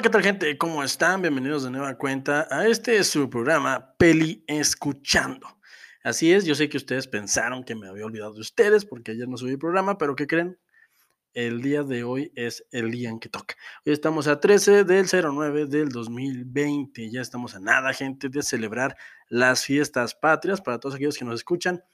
Hola, ¿qué tal gente? ¿Cómo están? Bienvenidos de nueva cuenta a este es su programa Peli Escuchando. Así es, yo sé que ustedes pensaron que me había olvidado de ustedes porque ayer no subí el programa, pero ¿qué creen? El día de hoy es el día en que toca. Hoy estamos a 13 del 09 del 2020. Ya estamos a nada, gente, de celebrar las fiestas patrias para todos aquellos que nos escuchan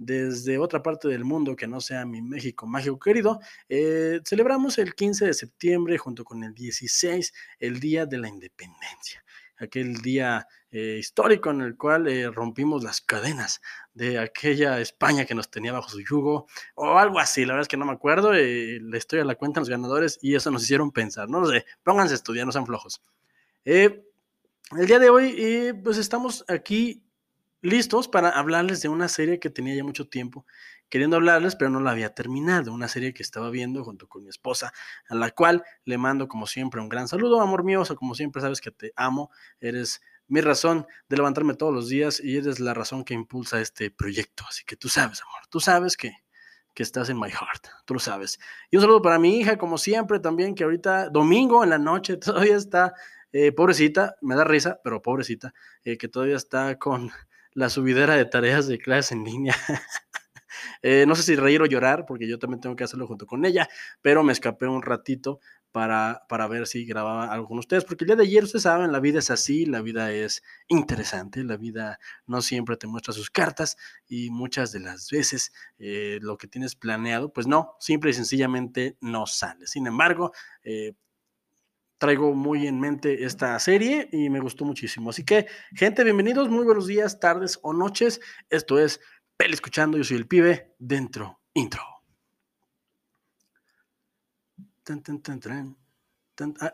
desde otra parte del mundo que no sea mi México mágico querido, eh, celebramos el 15 de septiembre junto con el 16, el Día de la Independencia, aquel día eh, histórico en el cual eh, rompimos las cadenas de aquella España que nos tenía bajo su yugo, o algo así, la verdad es que no me acuerdo, le estoy a la cuenta los ganadores y eso nos hicieron pensar, no lo sé, pónganse a estudiar, no sean flojos. el día de hoy, pues estamos aquí listos para hablarles de una serie que tenía ya mucho tiempo queriendo hablarles, pero no la había terminado. Una serie que estaba viendo junto con mi esposa, a la cual le mando como siempre un gran saludo, amor mío. O sea, como siempre sabes que te amo, eres mi razón de levantarme todos los días y eres la razón que impulsa este proyecto. Así que tú sabes, amor, tú sabes que, que estás en my heart, tú lo sabes. Y un saludo para mi hija, como siempre, también, que ahorita, domingo en la noche, todavía está, eh, pobrecita, me da risa, pero pobrecita, eh, que todavía está con la subidera de tareas de clases en línea. Eh, no sé si reír o llorar, porque yo también tengo que hacerlo junto con ella, pero me escapé un ratito para, para ver si grababa algo con ustedes, porque el día de ayer, ustedes saben, la vida es así, la vida es interesante, la vida no siempre te muestra sus cartas y muchas de las veces eh, lo que tienes planeado, pues no, simple y sencillamente no sale. Sin embargo, eh, traigo muy en mente esta serie y me gustó muchísimo. Así que, gente, bienvenidos, muy buenos días, tardes o noches. Esto es Peli Escuchando, yo soy el pibe dentro intro.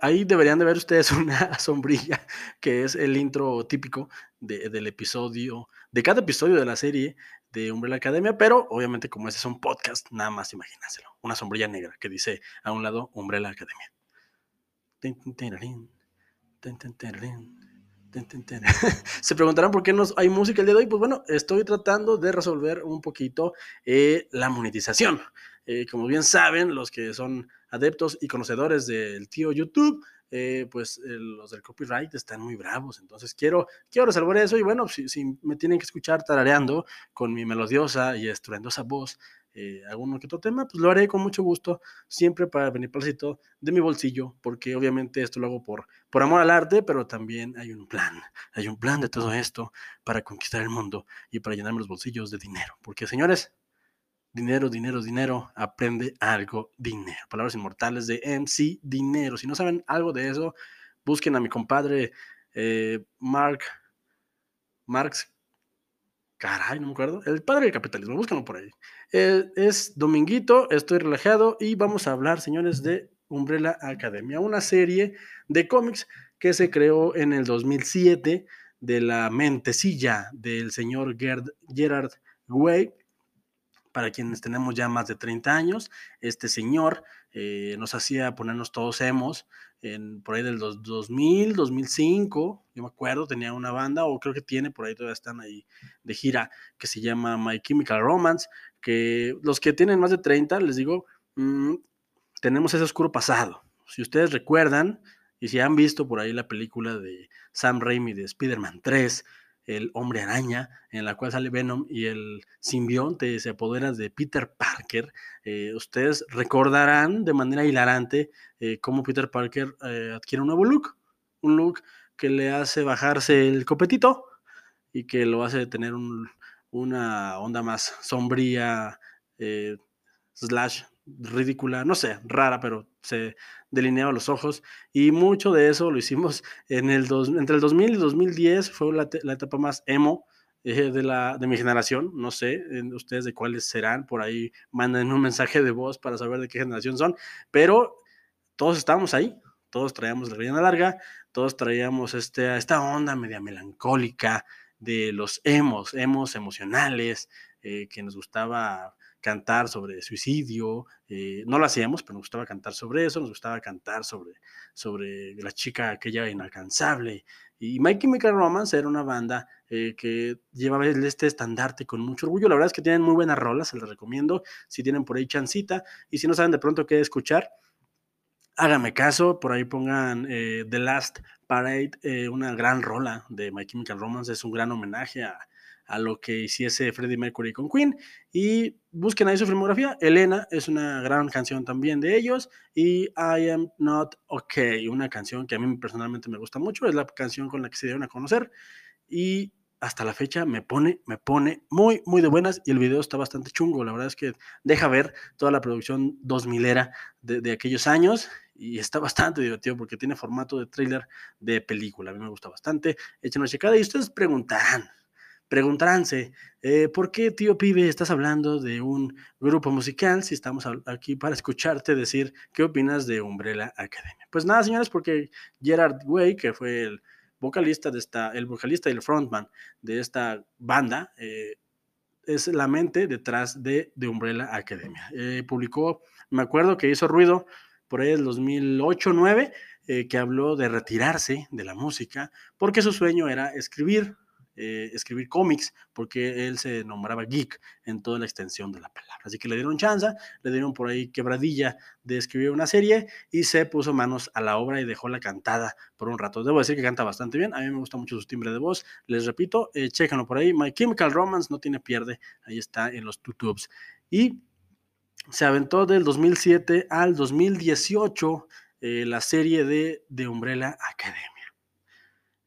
Ahí deberían de ver ustedes una sombrilla, que es el intro típico del episodio, de cada episodio de la serie de Umbrella Academia, pero obviamente como este es un podcast, nada más imagínenselo. Una sombrilla negra que dice a un lado Umbrella Academia. Se preguntarán por qué no hay música el día de hoy. Pues bueno, estoy tratando de resolver un poquito eh, la monetización. Eh, como bien saben, los que son adeptos y conocedores del tío YouTube, eh, pues los del copyright están muy bravos. Entonces quiero, quiero resolver eso. Y bueno, si, si, me tienen que escuchar tarareando con mi melodiosa y estruendosa voz, eh, alguno otro tema, pues lo haré con mucho gusto, siempre para beneplácito de mi bolsillo, porque obviamente esto lo hago por, por amor al arte, pero también hay un plan, hay un plan de todo esto para conquistar el mundo y para llenarme los bolsillos de dinero, porque señores, dinero, dinero, dinero, aprende algo, dinero. Palabras inmortales de MC Dinero. Si no saben algo de eso, busquen a mi compadre eh, Mark, Marx Caray, no me acuerdo. El padre del capitalismo, búscalo por ahí. Eh, es dominguito, estoy relajado y vamos a hablar, señores, de Umbrella Academia, una serie de cómics que se creó en el 2007 de la mentecilla del señor Gerard Way. Para quienes tenemos ya más de 30 años, este señor eh, nos hacía ponernos todos emos en, por ahí del 2000, 2005, yo me acuerdo, tenía una banda, o creo que tiene, por ahí todavía están ahí de gira, que se llama My Chemical Romance, que los que tienen más de 30, les digo, mm, tenemos ese oscuro pasado. Si ustedes recuerdan, y si han visto por ahí la película de Sam Raimi de Spider-Man 3, el hombre araña, en la cual sale Venom y el simbionte se apodera de Peter Parker. Eh, ustedes recordarán de manera hilarante eh, cómo Peter Parker eh, adquiere un nuevo look, un look que le hace bajarse el copetito y que lo hace tener una onda más sombría, slash ridícula, no sé, rara, pero se delineaba los ojos y mucho de eso lo hicimos en el entre el 2000 y 2010, fue la, etapa más emo eh, de, la, de mi generación, no sé ustedes de cuáles serán, por ahí manden un mensaje de voz para saber de qué generación son, pero todos estábamos ahí, todos traíamos la rellena larga, todos traíamos este, esta onda media melancólica de los emos, emos emocionales, eh, que nos gustaba cantar sobre suicidio, eh, no lo hacíamos, pero nos gustaba cantar sobre eso, nos gustaba cantar sobre, sobre la chica aquella inalcanzable. Y My Chemical Romance era una banda eh, que llevaba este estandarte con mucho orgullo. La verdad es que tienen muy buenas rolas, se las recomiendo si tienen por ahí chancita. Y si no saben de pronto qué escuchar, háganme caso, por ahí pongan eh, The Last Parade, una gran rola de My Chemical Romance, es un gran homenaje a, a lo que hiciese Freddie Mercury con Queen. Y busquen ahí su filmografía. Elena es una gran canción también de ellos. Y I Am Not Okay, una canción que a mí personalmente me gusta mucho. Es la canción con la que se dieron a conocer. Y hasta la fecha me pone, me pone muy, muy de buenas y el video está bastante chungo. La verdad es que deja ver toda la producción 2000 era de, aquellos años y está bastante divertido porque tiene formato de tráiler de película. A mí me gusta bastante. Echen una checada y ustedes preguntarán, preguntaránse, eh, ¿por qué, tío pibe, estás hablando de un grupo musical si estamos aquí para escucharte decir qué opinas de Umbrella Academia? Pues nada, señores, porque Gerard Way, que fue el vocalista de esta, el vocalista y el frontman de esta banda, eh, es la mente detrás de, de Umbrella Academia. Eh, publicó, me acuerdo que hizo ruido por ahí el 2008-9, que habló de retirarse de la música porque su sueño era escribir eh, escribir cómics, porque él se nombraba geek en toda la extensión de la palabra. Así que le dieron chance, le dieron por ahí quebradilla de escribir una serie y se puso manos a la obra y dejó la cantada por un rato. Debo decir que canta bastante bien, a mí me gusta mucho su timbre de voz. Les repito, eh, por ahí. My Chemical Romance no tiene pierde, ahí está en los YouTubes. Y se aventó del 2007 al 2018 eh, la serie de, de Umbrella Academy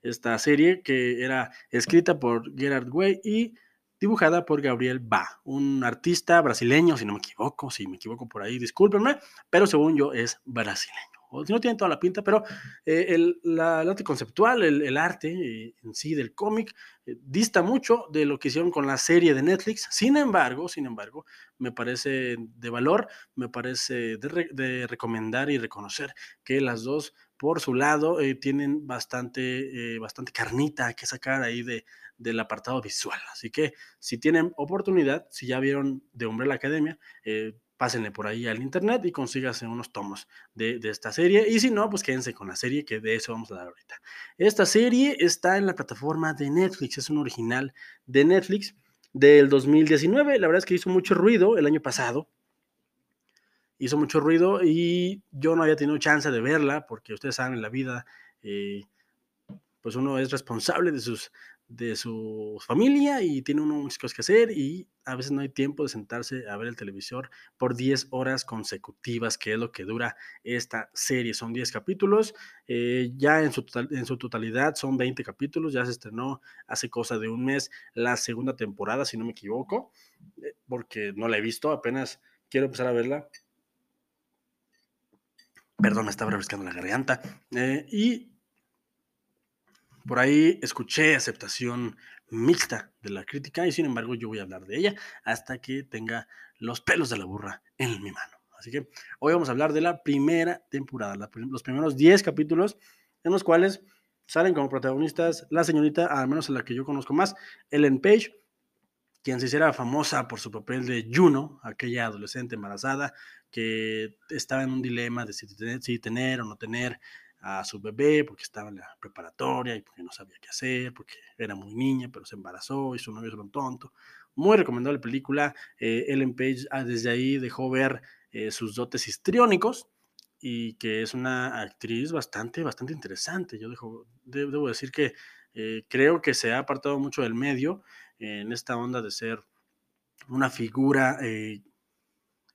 esta serie que era escrita por Gerard Way y dibujada por Gabriel Ba, un artista brasileño, si no me equivoco, si me equivoco por ahí, discúlpenme, pero según yo es brasileño. O si no tiene toda la pinta, pero eh, el, arte conceptual, el, arte eh, en sí del cómic, eh, dista mucho de lo que hicieron con la serie de Netflix. Sin embargo, sin embargo, me parece de valor, me parece de recomendar y reconocer que las dos por su lado, eh, tienen bastante, eh, bastante carnita que sacar ahí de, del apartado visual. Así que si tienen oportunidad, si ya vieron de Umbrella Academia, eh, pásenle por ahí al internet y consíganse unos tomos de, de, esta serie. Y si no, pues quédense con la serie, que de eso vamos a hablar ahorita. Esta serie está en la plataforma de Netflix, es un original de Netflix del 2019. La verdad es que hizo mucho ruido el año pasado hizo mucho ruido y yo no había tenido chance de verla porque ustedes saben, en la vida, eh, pues uno es responsable de, sus, de su familia y tiene uno muchas cosas que hacer y a veces no hay tiempo de sentarse a ver el televisor por 10 horas consecutivas, que es lo que dura esta serie. Son 10 capítulos, eh, ya en su, en su totalidad son 20 capítulos, ya se estrenó hace cosa de un mes la segunda temporada, si no me equivoco, eh, porque no la he visto, apenas quiero empezar a verla Perdón, me estaba refrescando la garganta. Eh, y por ahí escuché aceptación mixta de la crítica y sin embargo yo voy a hablar de ella hasta que tenga los pelos de la burra en mi mano. Así que hoy vamos a hablar de la primera temporada, los primeros 10 capítulos en los cuales salen como protagonistas la señorita, al menos la que yo conozco más, Ellen Page, quien se hiciera famosa por su papel de Juno, aquella adolescente embarazada que estaba en un dilema de si tener, o no tener a su bebé porque estaba en la preparatoria y porque no sabía qué hacer, porque era muy niña, pero se embarazó y su novio es un tonto. Muy recomendable película. Eh, Ellen Page ah, desde ahí dejó ver eh, sus dotes histriónicos y que es una actriz bastante, bastante interesante. Yo dejo, debo decir que eh, creo que se ha apartado mucho del medio en esta onda de ser una figura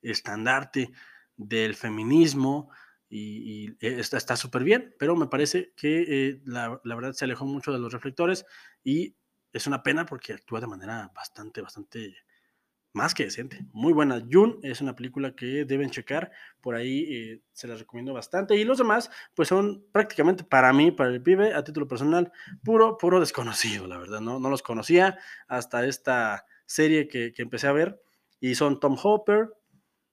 estandarte del feminismo y, eh, está súper bien, pero me parece que eh, la, la, verdad se alejó mucho de los reflectores y es una pena porque actúa de manera bastante, bastante más que decente. Muy buena. June es una película que deben checar, por ahí eh, se las recomiendo bastante. Y los demás, pues son prácticamente para mí, para el pibe, a título personal, puro, puro desconocido, la verdad, ¿no? No los conocía hasta esta serie que, que empecé a ver. Y son Tom Hopper,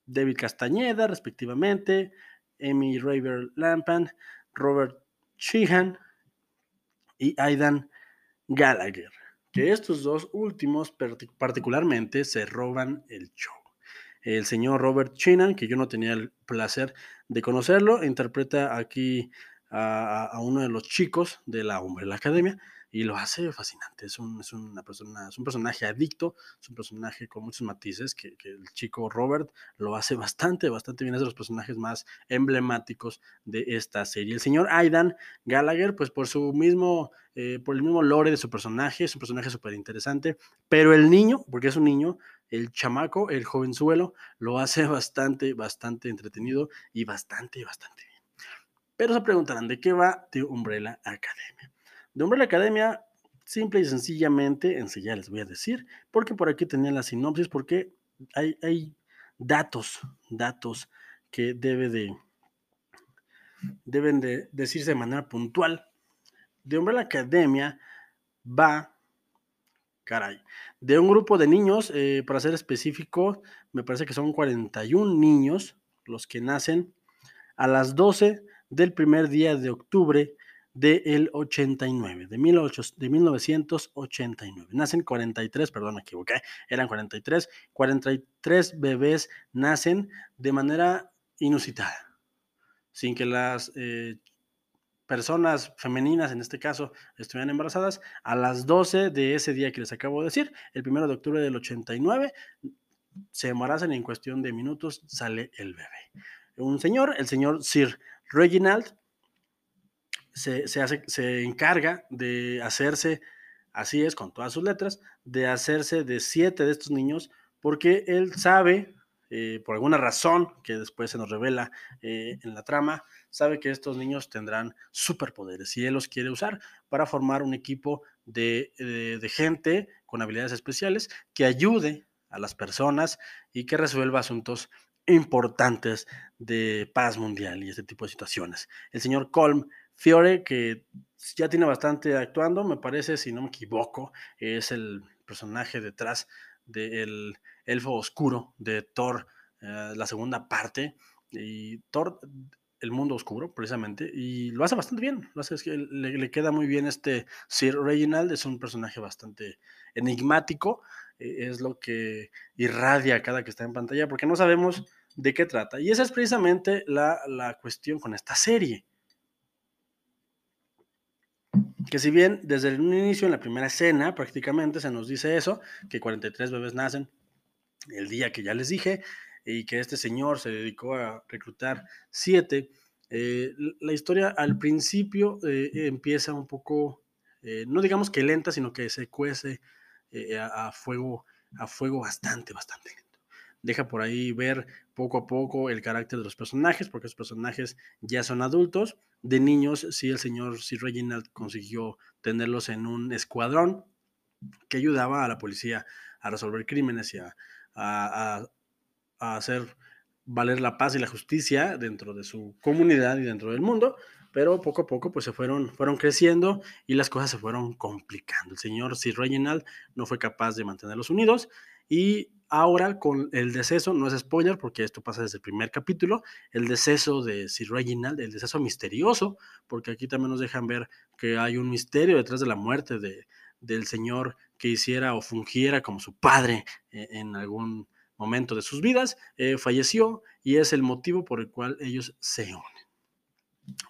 David Castañeda, respectivamente, Amy Raver Lampan, Robert Sheehan y Aidan Gallagher, que estos dos últimos particularmente se roban el show. El señor Robert Sheehan, que yo no tenía el placer de conocerlo, interpreta aquí a, uno de los chicos de la la Academia y lo hace fascinante. Es un, es una persona, es un personaje adicto, es un personaje con muchos matices que, el chico Robert lo hace bastante, bastante bien. Es de los personajes más emblemáticos de esta serie. El señor Aidan Gallagher, pues por su mismo, eh, por el mismo lore de su personaje, es un personaje súper interesante, pero el niño, porque es un niño, el chamaco, el jovenzuelo, lo hace bastante, bastante entretenido y bastante, bastante bien. Pero se preguntarán, ¿de qué va The Umbrella Academia? De Umbrella Academia, simple y sencillamente, enseguida les voy a decir, porque por aquí tenía la sinopsis, porque hay, datos, datos que debe de, deben de decirse de manera puntual. De Umbrella Academia va, caray, de un grupo de niños, eh, para ser específico, me parece que son 41 niños los que nacen a las 12 del primer día de octubre del 89, de, 18, de 1989. Nacen 43, perdón, me equivoqué, eran 43, 43 bebés nacen de manera inusitada, sin que las eh, personas femeninas, en este caso, estuvieran embarazadas, a las 12 de ese día que les acabo de decir, el 1 de octubre del 89, se embarazan y en cuestión de minutos sale el bebé. Un señor, el señor Sir Reginald, se, hace, se encarga de hacerse, así es, con todas sus letras, de hacerse de siete de estos niños, porque él sabe, eh, por alguna razón que después se nos revela eh, en la trama, sabe que estos niños tendrán superpoderes y él los quiere usar para formar un equipo de, de, de gente con habilidades especiales que ayude a las personas y que resuelva asuntos importantes de paz mundial y este tipo de situaciones. El señor Colm Fiore, que ya tiene bastante actuando, me parece, si no me equivoco, es el personaje detrás del elfo oscuro de Thor, eh, la segunda parte, y Thor, el mundo oscuro, precisamente, y lo hace bastante bien, lo hace, es que le, queda muy bien este Sir Reginald, es un personaje bastante enigmático, eh, es lo que irradia cada que está en pantalla, porque no sabemos de qué trata, y esa es precisamente la, la cuestión con esta serie que si bien desde un inicio, en la primera escena, prácticamente se nos dice eso, que 43 bebés nacen el día que ya les dije, y que este señor se dedicó a reclutar siete, eh, la historia al principio eh, empieza un poco, eh, no digamos que lenta, sino que se cuece a, a, fuego, a fuego bastante, bastante lento deja por ahí ver poco a poco el carácter de los personajes, porque los personajes ya son adultos. De niños, sí, el señor Sir Reginald consiguió tenerlos en un escuadrón que ayudaba a la policía a resolver crímenes y a, hacer valer la paz y la justicia dentro de su comunidad y dentro del mundo, pero poco a poco pues se fueron, fueron creciendo y las cosas se fueron complicando. El señor Sir Reginald no fue capaz de mantenerlos unidos y ahora con el deceso, no es spoiler porque esto pasa desde el primer capítulo, el deceso de Sir Reginald, el deceso misterioso, porque aquí también nos dejan ver que hay un misterio detrás de la muerte de, del señor que hiciera o fungiera como su padre eh, en algún momento de sus vidas, eh, falleció y es el motivo por el cual ellos se unen.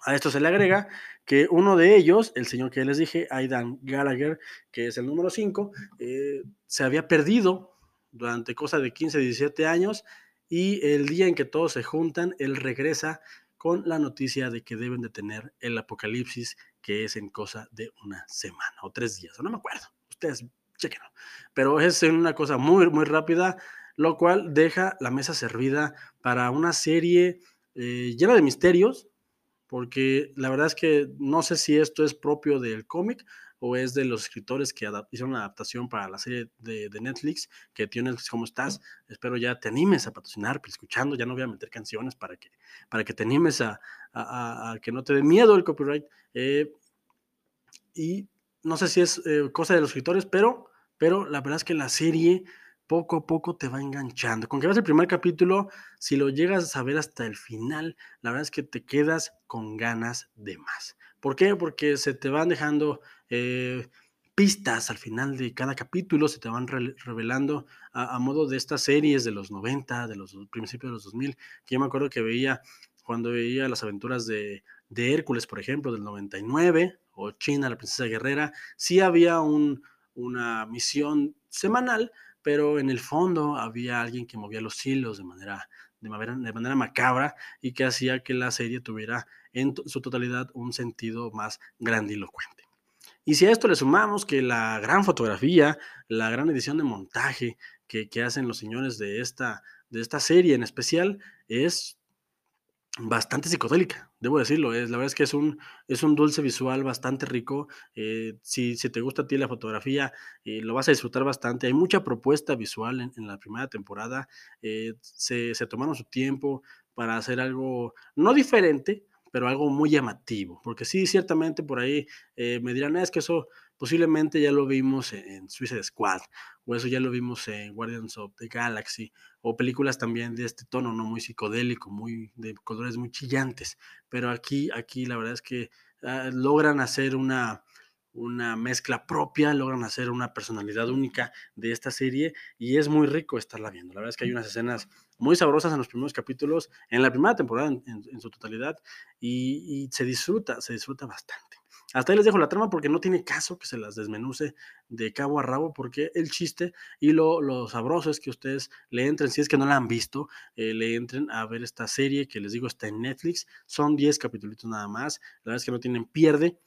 A esto se le agrega que uno de ellos, el señor que les dije, Aidan Gallagher, que es el número 5, eh, se había perdido durante cosa de 15, 17 años y el día en que todos se juntan, él regresa con la noticia de que deben de tener el apocalipsis, que es en cosa de una semana o tres días, no me acuerdo, ustedes chequenlo. Pero es una cosa muy, muy rápida, lo cual deja la mesa servida para una serie eh, llena de misterios, porque la verdad es que no sé si esto es propio del cómic o es de los escritores que hicieron una adaptación para la serie de, Netflix, que tío Netflix, ¿cómo estás? Espero ya te animes a patrocinar, pues, escuchando, ya no voy a meter canciones para que, para que te animes a, que no te dé miedo el copyright. Eh, y no sé si es eh, cosa de los escritores, pero, pero la verdad es que la serie poco a poco te va enganchando. Con que veas el primer capítulo, si lo llegas a ver hasta el final, la verdad es que te quedas con ganas de más. ¿Por qué? Porque se te van dejando eh, pistas al final de cada capítulo, se te van revelando a, modo de estas series de los 90, de los principios de los 2000, que yo me acuerdo que veía cuando veía las aventuras de de Hércules, por ejemplo, del 99, o China, la princesa guerrera, sí había un, una misión semanal, pero en el fondo había alguien que movía los hilos de manera, de manera, macabra y que hacía que la serie tuviera en su totalidad un sentido más grandilocuente. Y si a esto le sumamos que la gran fotografía, la gran edición de montaje que, que hacen los señores de esta, de esta serie en especial, es bastante psicodélica, debo decirlo. Es, la verdad es que es un, es un dulce visual bastante rico. Eh, si, si, te gusta a ti la fotografía, eh, lo vas a disfrutar bastante. Hay mucha propuesta visual en, en la primera temporada. Eh, se, se, tomaron su tiempo para hacer algo no diferente, pero algo muy llamativo. Porque sí, ciertamente por ahí me dirán, es que eso posiblemente ya lo vimos en, en Suicide Squad, o eso ya lo vimos en Guardians of the Galaxy, o películas también de este tono, ¿no? Muy psicodélico, muy de colores muy chillantes. Pero aquí, aquí la verdad es que uh, logran hacer una, una mezcla propia, logran hacer una personalidad única de esta serie y es muy rico estarla viendo. La verdad es que hay unas escenas muy sabrosas en los primeros capítulos, en la primera temporada en, su totalidad y, y se disfruta, se disfruta bastante. Hasta ahí les dejo la trama porque no tiene caso que se las desmenuce de cabo a rabo, porque el chiste y lo, lo sabroso es que ustedes le entren, si es que no la han visto, eh, le entren a ver esta serie que les digo está en Netflix. Son 10 capítulos nada más. La verdad es que no tienen pierde.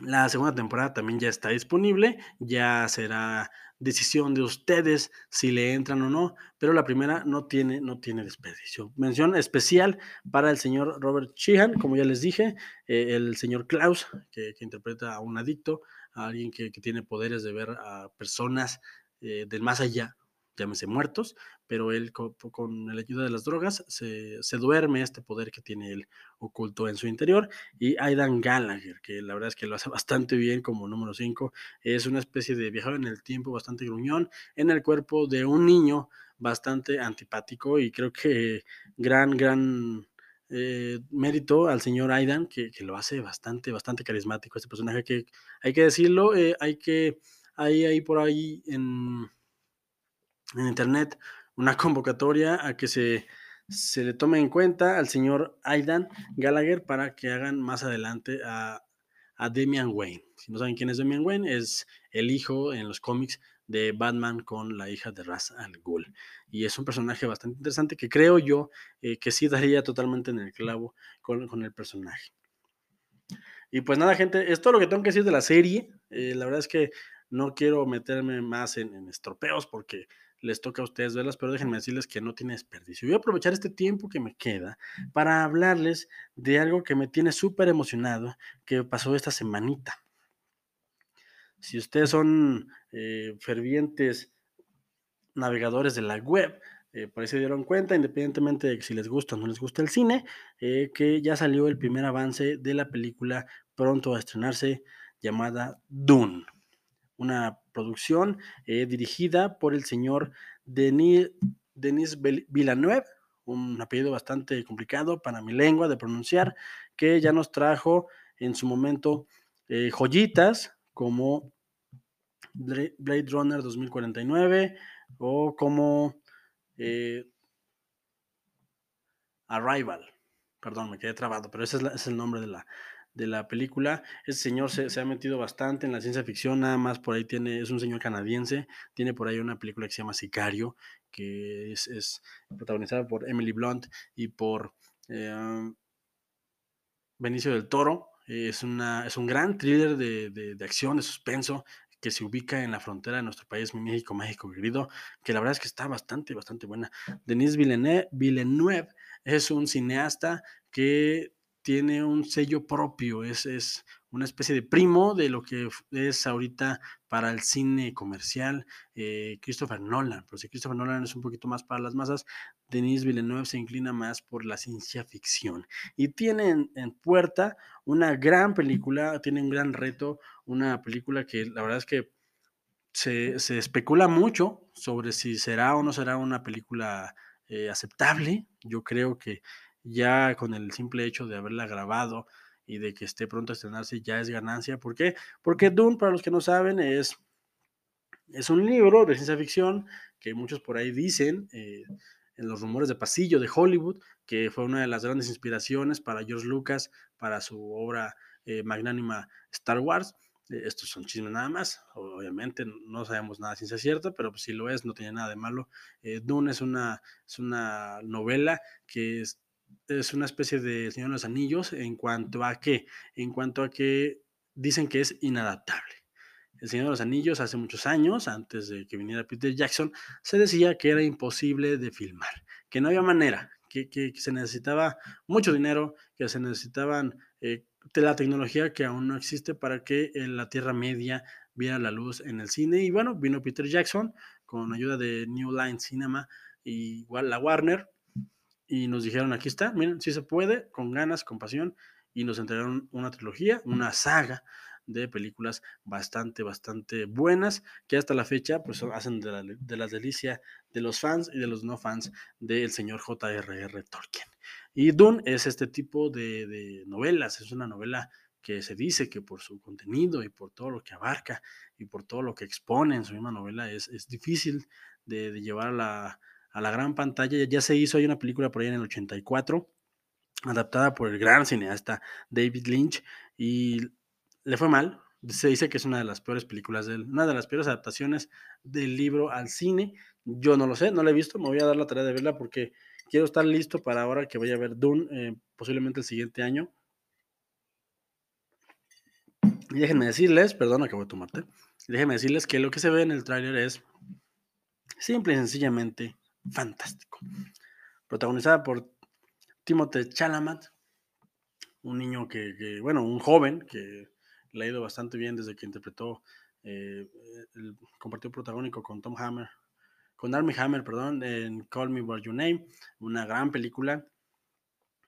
La segunda temporada también ya está disponible, ya será decisión de ustedes si le entran o no, pero la primera no tiene, no tiene desperdicio. Mención especial para el señor Robert Sheehan, como ya les dije, eh, el señor Klaus, que, interpreta a un adicto, a alguien que, que tiene poderes de ver a personas eh, del más allá, llámese muertos, pero él con, con, la ayuda de las drogas se, duerme este poder que tiene él oculto en su interior. Y Aidan Gallagher, que la verdad es que lo hace bastante bien como número 5, es una especie de viajero en el tiempo bastante gruñón en el cuerpo de un niño bastante antipático y creo que gran, gran... Eh, mérito al señor Aidan, que, que, lo hace bastante, bastante carismático este personaje, que hay que decirlo, eh, hay que, hay ahí por ahí en, en internet una convocatoria a que se, se le tome en cuenta al señor Aidan Gallagher para que hagan más adelante a, a Damian Wayne. Si no saben quién es Damian Wayne, es el hijo en los cómics de Batman con la hija de Ra's al Ghul. Y es un personaje bastante interesante que creo yo eh, que sí daría totalmente en el clavo con, con, el personaje. Y pues nada, gente, es lo que tengo que decir de la serie. Eh, la verdad es que no quiero meterme más en, en estropeos porque les toca a ustedes verlas, pero déjenme decirles que no tiene desperdicio. Voy a aprovechar este tiempo que me queda para hablarles de algo que me tiene súper emocionado, que pasó esta semanita. Si ustedes son eh, fervientes navegadores de la web, eh, por ahí se dieron cuenta, independientemente de si les gusta o no les gusta el cine, eh, que ya salió el primer avance de la película pronto a estrenarse llamada Dune una producción eh, dirigida por el señor Denis, Denis Villeneuve, un apellido bastante complicado para mi lengua de pronunciar, que ya nos trajo en su momento eh, joyitas como Blade Runner 2049 o como eh, Arrival. Perdón, me quedé trabado, pero ese es el nombre de la, de la película. Ese señor se, se, ha metido bastante en la ciencia ficción, nada más por ahí tiene, es un señor canadiense, tiene por ahí una película que se llama Sicario, que es, es protagonizada por Emily Blunt y por eh, Benicio del Toro. Es, una, es un gran thriller de, de, de acción, de suspenso, que se ubica en la frontera de nuestro país, México, México querido, que la verdad es que está bastante, bastante buena. Denis Villeneuve, Villeneuve es un cineasta que tiene un sello propio, es, es, una especie de primo de lo que es ahorita para el cine comercial eh, Christopher Nolan, pero si Christopher Nolan es un poquito más para las masas, Denis Villeneuve se inclina más por la ciencia ficción. Y tiene en, puerta una gran película, tiene un gran reto, una película que la verdad es que se, se especula mucho sobre si será o no será una película eh, aceptable, yo creo que ya con el simple hecho de haberla grabado y de que esté pronto a estrenarse ya es ganancia. ¿Por qué? Porque Dune, para los que no saben, es, es un libro de ciencia ficción que muchos por ahí dicen, eh, en los rumores de pasillo de Hollywood, que fue una de las grandes inspiraciones para George Lucas, para su obra eh, magnánima Star Wars. Eh, estos son chismes nada más, obviamente no sabemos nada ciencia cierta, pero pues si lo es, no tiene nada de malo. Eh, Dune es una, es una novela que es, es una especie de Señor de los Anillos en cuanto a que, en cuanto a que dicen que es inadaptable. El Señor de los Anillos hace muchos años, antes de que viniera Peter Jackson, se decía que era imposible de filmar, que no había manera, que, que, se necesitaba mucho dinero, que se necesitaban eh, de la tecnología que aún no existe para que en la Tierra Media viera la luz en el cine. Y bueno, vino Peter Jackson con ayuda de New Line Cinema y la Warner y nos dijeron, aquí está, miren, si se puede, con ganas, con pasión, y nos entregaron una trilogía, una saga de películas bastante, bastante buenas, que hasta la fecha pues hacen de, la, de las delicias de los fans y de los no fans del señor J.R.R. Tolkien. Y Dune es este tipo de, de, novelas, es una novela que se dice que por su contenido y por todo lo que abarca y por todo lo que expone en su misma novela es, es difícil de, de llevar a la, a la, gran pantalla. Ya se hizo, hay una película por ahí en el 84, adaptada por el gran cineasta David Lynch, y le fue mal. Se dice que es una de las peores películas, de una de las peores adaptaciones del libro al cine. Yo no lo sé, no la he visto, me voy a dar la tarea de verla porque quiero estar listo para ahora que vaya a ver Dune, eh, posiblemente el siguiente año. Y déjenme decirles, perdón, acabo de tomarte. Déjenme decirles que lo que se ve en el tráiler es simple y sencillamente fantástico. Protagonizada por Timothée Chalamet, un niño que, bueno, un joven que le ha ido bastante bien desde que interpretó, eh, el, compartió protagónico con Tom Hammer, con Armie Hammer, perdón, en Call Me By Your Name, una gran película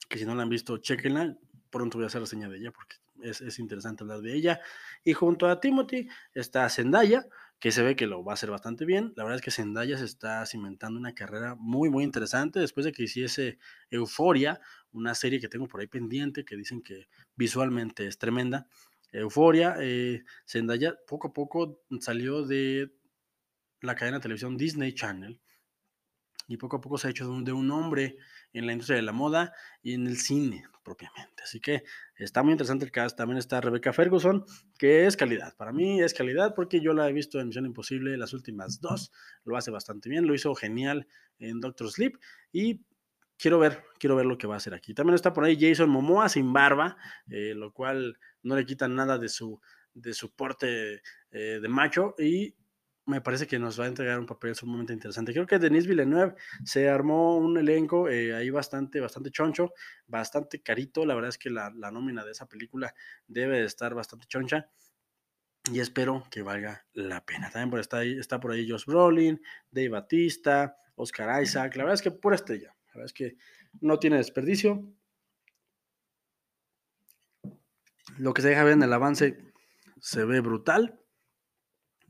que si no la han visto, chequenla, pronto voy a hacer la señal de ella porque es, es, interesante hablar de ella. Y junto a Timothy está Zendaya, que se ve que lo va a hacer bastante bien. La verdad es que Zendaya se está cimentando una carrera muy, muy interesante después de que hiciese Euforia, una serie que tengo por ahí pendiente, que dicen que visualmente es tremenda. Euforia, eh, Zendaya poco a poco salió de la cadena de televisión Disney Channel y poco a poco se ha hecho de un, de un, hombre en la industria de la moda y en el cine propiamente. Así que está muy interesante el cast. También está Rebecca Ferguson, que es calidad. Para mí es calidad porque yo la he visto en Misión Imposible las últimas dos. Lo hace bastante bien, lo hizo genial en Doctor Sleep y quiero ver, quiero ver lo que va a hacer aquí. También está por ahí Jason Momoa sin barba, eh, lo cual no le quita nada de su, de su porte eh, de macho y me parece que nos va a entregar un papel sumamente interesante. Creo que Denis Villeneuve se armó un elenco eh, ahí bastante, bastante choncho, bastante carito. La verdad es que la, la nómina de esa película debe de estar bastante choncha y espero que valga la pena. También por está, ahí, está por ahí Josh Brolin, Dave Batista, Oscar Isaac. La verdad es que pura estrella. La verdad es que no tiene desperdicio. Lo que se deja ver en el avance se ve brutal.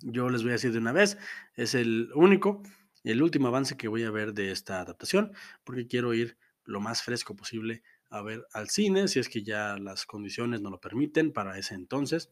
Yo les voy a decir de una vez, es el único el último avance que voy a ver de esta adaptación, porque quiero ir lo más fresco posible a ver al cine, si es que ya las condiciones no lo permiten para ese entonces.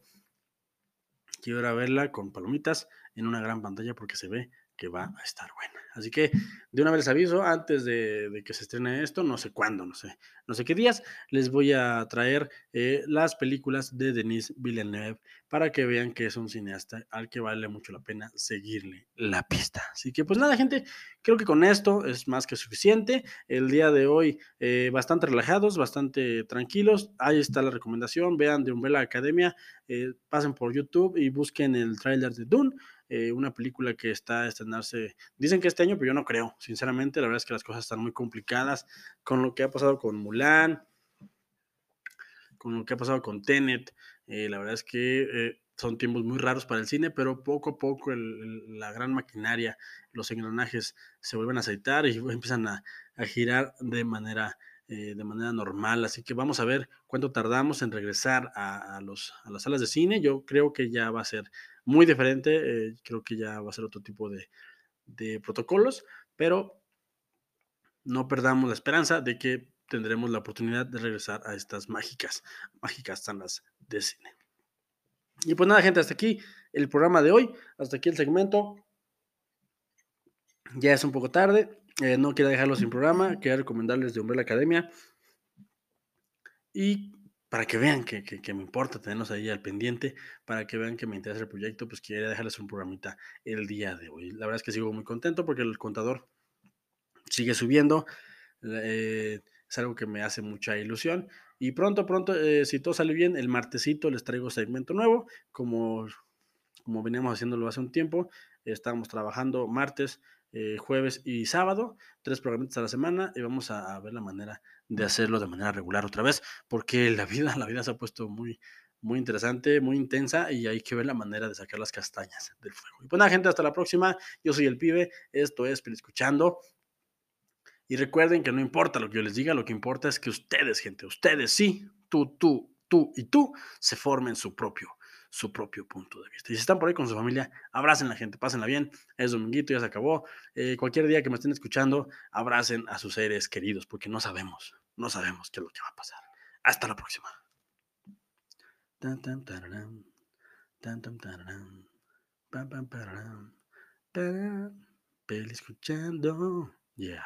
Quiero ir a verla con palomitas en una gran pantalla porque se ve que va a estar buena. Así que de una vez aviso, antes de, de, que se estrene esto, no sé cuándo, no sé, no sé qué días, les voy a traer eh, las películas de Denis Villeneuve para que vean que es un cineasta al que vale mucho la pena seguirle la pista. Así que pues nada, gente, creo que con esto es más que suficiente. El día de hoy eh, bastante relajados, bastante tranquilos. Ahí está la recomendación, vean de Umbrella Academia, eh, pasen por YouTube y busquen el tráiler de Dune eh, una película que está a estrenarse, dicen que este año, pero yo no creo, sinceramente, la verdad es que las cosas están muy complicadas con lo que ha pasado con Mulan, con lo que ha pasado con Tenet, eh, la verdad es que eh, son tiempos muy raros para el cine, pero poco a poco la gran maquinaria, los engranajes se vuelven a aceitar y empiezan a, girar de manera eh, de manera normal. Así que vamos a ver cuánto tardamos en regresar a, los, a, las salas de cine. Yo creo que ya va a ser muy diferente, eh, creo que ya va a ser otro tipo de, de, protocolos, pero no perdamos la esperanza de que tendremos la oportunidad de regresar a estas mágicas, mágicas salas de cine. Y pues nada, gente, hasta aquí el programa de hoy, hasta aquí el segmento. Ya es un poco tarde, Eh, no quería dejarlo sin programa, quería recomendarles de Umbrella Academia. Y para que vean que, que, me importa tenernos ahí al pendiente, para que vean que me interesa el proyecto, pues quería dejarles un programita el día de hoy. La verdad es que sigo muy contento porque el contador sigue subiendo. Eh, es algo que me hace mucha ilusión. Y pronto, pronto, eh, si todo sale bien, el martesito les traigo segmento nuevo, como, como veníamos haciéndolo hace un tiempo. Estábamos trabajando martes, eh, jueves y sábado, tres programas a la semana, y vamos a, ver la manera de hacerlo de manera regular otra vez, porque la vida, la vida se ha puesto muy, muy interesante, muy intensa y hay que ver la manera de sacar las castañas del fuego. Y pues nada, gente, hasta la próxima. Yo soy el pibe, esto es Escuchando. Y recuerden que no importa lo que yo les diga, lo que importa es que ustedes, gente, ustedes sí, tú, tú, tú y tú, se formen su propio, su propio punto de vista. Y si están por ahí con su familia, abracen la gente, pásenla bien. Es dominguito, ya se acabó. Eh, cualquier día que me estén escuchando, abracen a sus seres queridos, porque no sabemos, no sabemos qué es lo que va a pasar. Hasta la próxima. escuchando. Yeah.